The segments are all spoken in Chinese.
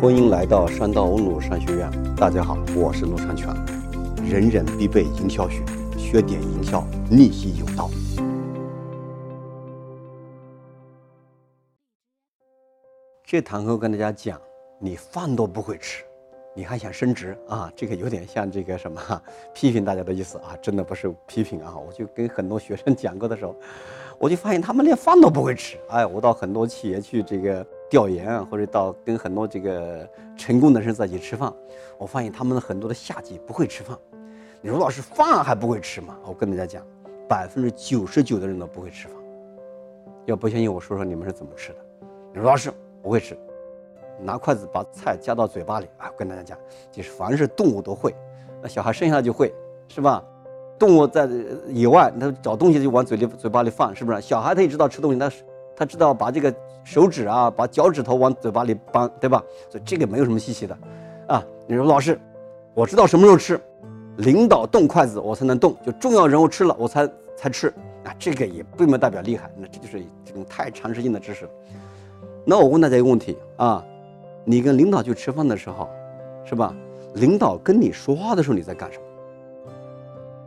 欢迎来到山道欧鲁商学院。大家好，我是陆长全。人人必备营销学，学点营销，逆袭有道。这堂课跟大家讲，你饭都不会吃，你还想升职啊？这个有点像这个什么 批评大家的意思啊？真的不是批评啊！我就跟很多学生讲过的时候，我就发现他们连饭都不会吃。哎，我到很多企业去这个。调研啊，或者到跟很多这个成功的人在一起吃饭，我发现他们的很多的下级不会吃饭。你说老师饭还不会吃吗？我跟大家讲，百分之九十九的人都不会吃饭。要不相信我说说你们是怎么吃的？你说老师不会吃，拿筷子把菜夹到嘴巴里啊！跟大家讲，就是凡是动物都会，那小孩生下来就会，是吧？动物在野外，他找东西就往嘴里嘴巴里放，是不是？小孩他也知道吃东西，他他知道把这个。手指啊，把脚趾头往嘴巴里搬，对吧？所以这个没有什么稀奇的，啊，你说老师，我知道什么时候吃，领导动筷子我才能动，就重要人物吃了我才才吃，啊，这个也并不代表厉害，那这就是这种太常识性的知识。那我问大家一个问题啊，你跟领导去吃饭的时候，是吧？领导跟你说话的时候你在干什么？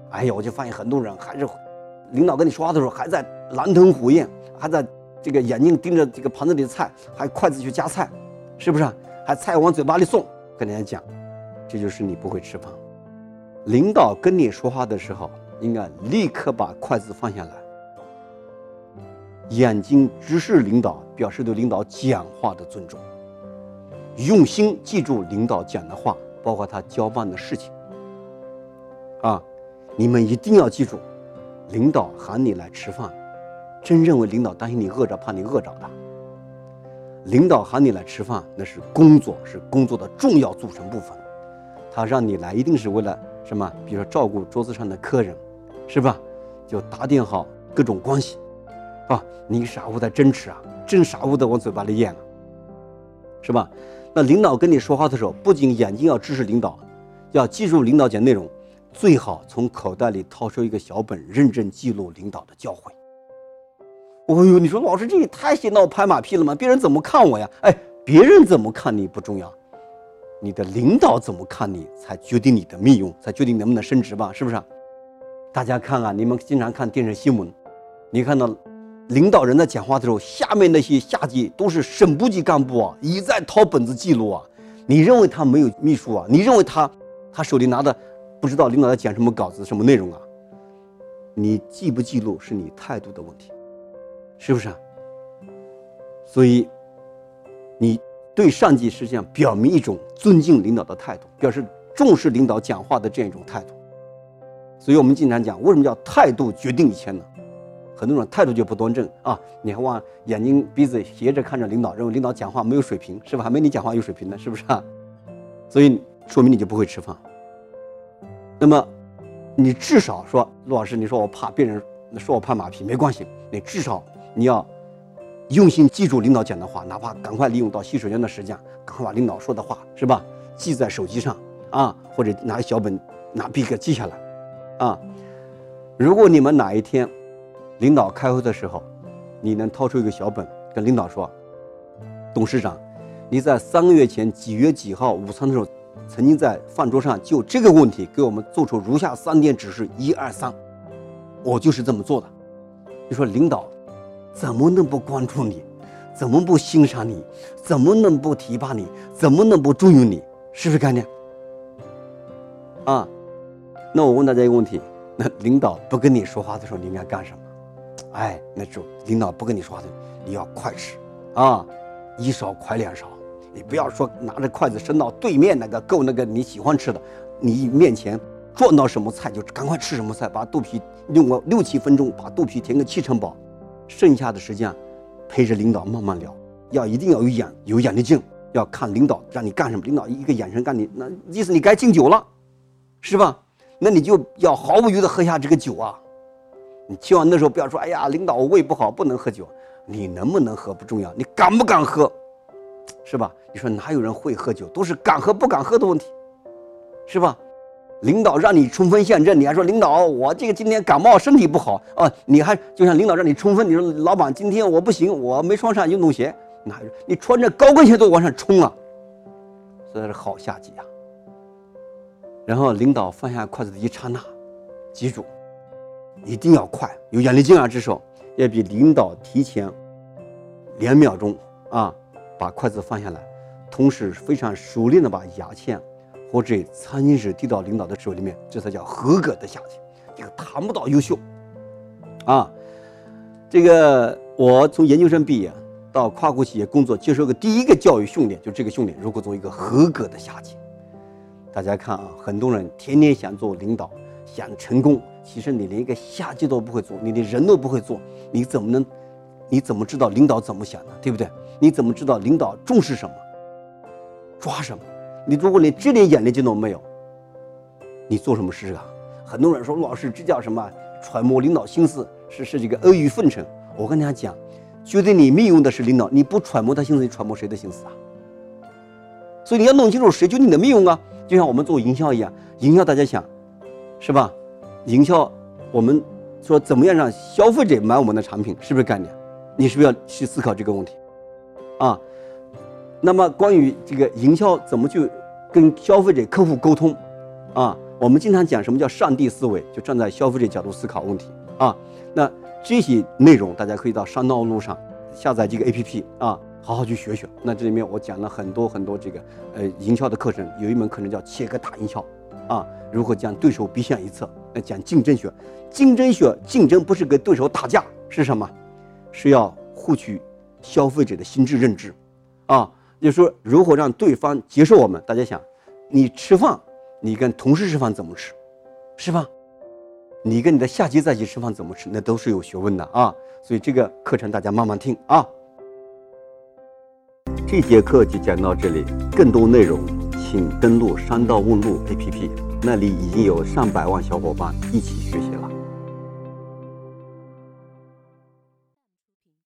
哎呀，我就发现很多人还是，领导跟你说话的时候还在狼吞虎咽，还在。这个眼睛盯着这个盘子里的菜，还筷子去夹菜，是不是？还菜往嘴巴里送，跟人家讲，这就是你不会吃饭。领导跟你说话的时候，应该立刻把筷子放下来，眼睛直视领导，表示对领导讲话的尊重，用心记住领导讲的话，包括他交办的事情。啊，你们一定要记住，领导喊你来吃饭。真认为领导担心你饿着，怕你饿着的。领导喊你来吃饭，那是工作，是工作的重要组成部分。他让你来，一定是为了什么？比如说照顾桌子上的客人，是吧？就打点好各种关系，啊，你傻乎在争吃啊，真傻乎的往嘴巴里咽了，是吧？那领导跟你说话的时候，不仅眼睛要直视领导，要记住领导讲内容，最好从口袋里掏出一个小本，认真记录领导的教诲。哦呦，你说老师这也太显闹拍马屁了吗？别人怎么看我呀？哎，别人怎么看你不重要，你的领导怎么看你才决定你的命运，才决定能不能升职吧？是不是？大家看啊，你们经常看电视新闻，你看到领导人在讲话的时候，下面那些下级都是省部级干部啊，一再掏本子记录啊。你认为他没有秘书啊？你认为他他手里拿的不知道领导在讲什么稿子、什么内容啊？你记不记录是你态度的问题。是不是啊？所以，你对上级实际上表明一种尊敬领导的态度，表示重视领导讲话的这样一种态度。所以我们经常讲，为什么叫态度决定一切呢？很多人态度就不端正啊，你还往眼睛鼻子斜着看着领导，认为领导讲话没有水平，是吧？还没你讲话有水平呢，是不是啊？所以说明你就不会吃饭。那么，你至少说，陆老师，你说我怕别人说我拍马屁，没关系，你至少。你要用心记住领导讲的话，哪怕赶快利用到洗手间的时间，赶快把领导说的话是吧，记在手机上啊，或者拿小本拿笔给记下来啊。如果你们哪一天领导开会的时候，你能掏出一个小本跟领导说，董事长，你在三个月前几月几号午餐的时候，曾经在饭桌上就这个问题给我们做出如下三点指示，一二三，我就是这么做的。你说领导。怎么能不关注你？怎么不欣赏你？怎么能不提拔你？怎么能不重用你？是不是概念？啊，那我问大家一个问题：那领导不跟你说话的时候，你应该干什么？哎，那就领导不跟你说话的，你要快吃啊，一勺快两勺。你不要说拿着筷子伸到对面那个够那个你喜欢吃的，你面前撞到什么菜就赶快吃什么菜，把肚皮用个六七分钟，把肚皮填个七成饱。剩下的时间，陪着领导慢慢聊，要一定要有眼有眼力劲，要看领导让你干什么，领导一个眼神干你，那意思你该敬酒了，是吧？那你就要毫不犹豫的喝下这个酒啊！你千万那时候不要说，哎呀，领导我胃不好不能喝酒，你能不能喝不重要，你敢不敢喝，是吧？你说哪有人会喝酒，都是敢喝不敢喝的问题，是吧？领导让你冲锋陷阵，你还说领导我这个今天感冒身体不好啊？你还就像领导让你冲锋，你说老板今天我不行，我没穿上运动鞋，哪有你穿着高跟鞋都往上冲啊？这才是好下级啊。然后领导放下筷子的一刹那，记住，一定要快，有眼力劲啊！这时候要比领导提前两秒钟啊，把筷子放下来，同时非常熟练的把牙签或者餐巾纸递到领导的手里面，这才叫合格的下级。这个谈不到优秀啊！这个我从研究生毕业到跨国企业工作，接受个第一个教育训练，就这个训练，如何做一个合格的下级。大家看啊，很多人天天想做领导，想成功，其实你连一个下级都不会做，你连人都不会做，你怎么能，你怎么知道领导怎么想的，对不对？你怎么知道领导重视什么，抓什么？你如果连这点眼力劲都没有，你做什么事啊？很多人说陆老师，这叫什么？揣摩领导心思是是这个阿谀奉承。我跟大家讲，觉得你命用的是领导，你不揣摩他心思，你揣摩谁的心思啊？所以你要弄清楚谁就你的命用啊。就像我们做营销一样，营销大家想，是吧？营销我们说怎么样让消费者买我们的产品，是不是概念？你是不是要去思考这个问题？啊，那么关于这个营销怎么去跟消费者、客户沟通？啊，我们经常讲什么叫上帝思维，就站在消费者角度思考问题啊。那这些内容大家可以到商道路上下载这个 APP 啊。好好去学学。那这里面我讲了很多很多这个呃营销的课程，有一门课程叫切割大营销，啊，如何将对手逼向一侧？那讲竞争学，竞争学竞争不是跟对手打架，是什么？是要获取消费者的心智认知，啊，就是说如何让对方接受我们？大家想，你吃饭，你跟同事吃饭怎么吃，是吧？你跟你的下级在一起吃饭怎么吃？那都是有学问的啊。所以这个课程大家慢慢听啊。这节课就讲到这里，更多内容请登录商道问路 APP，那里已经有上百万小伙伴一起学习了。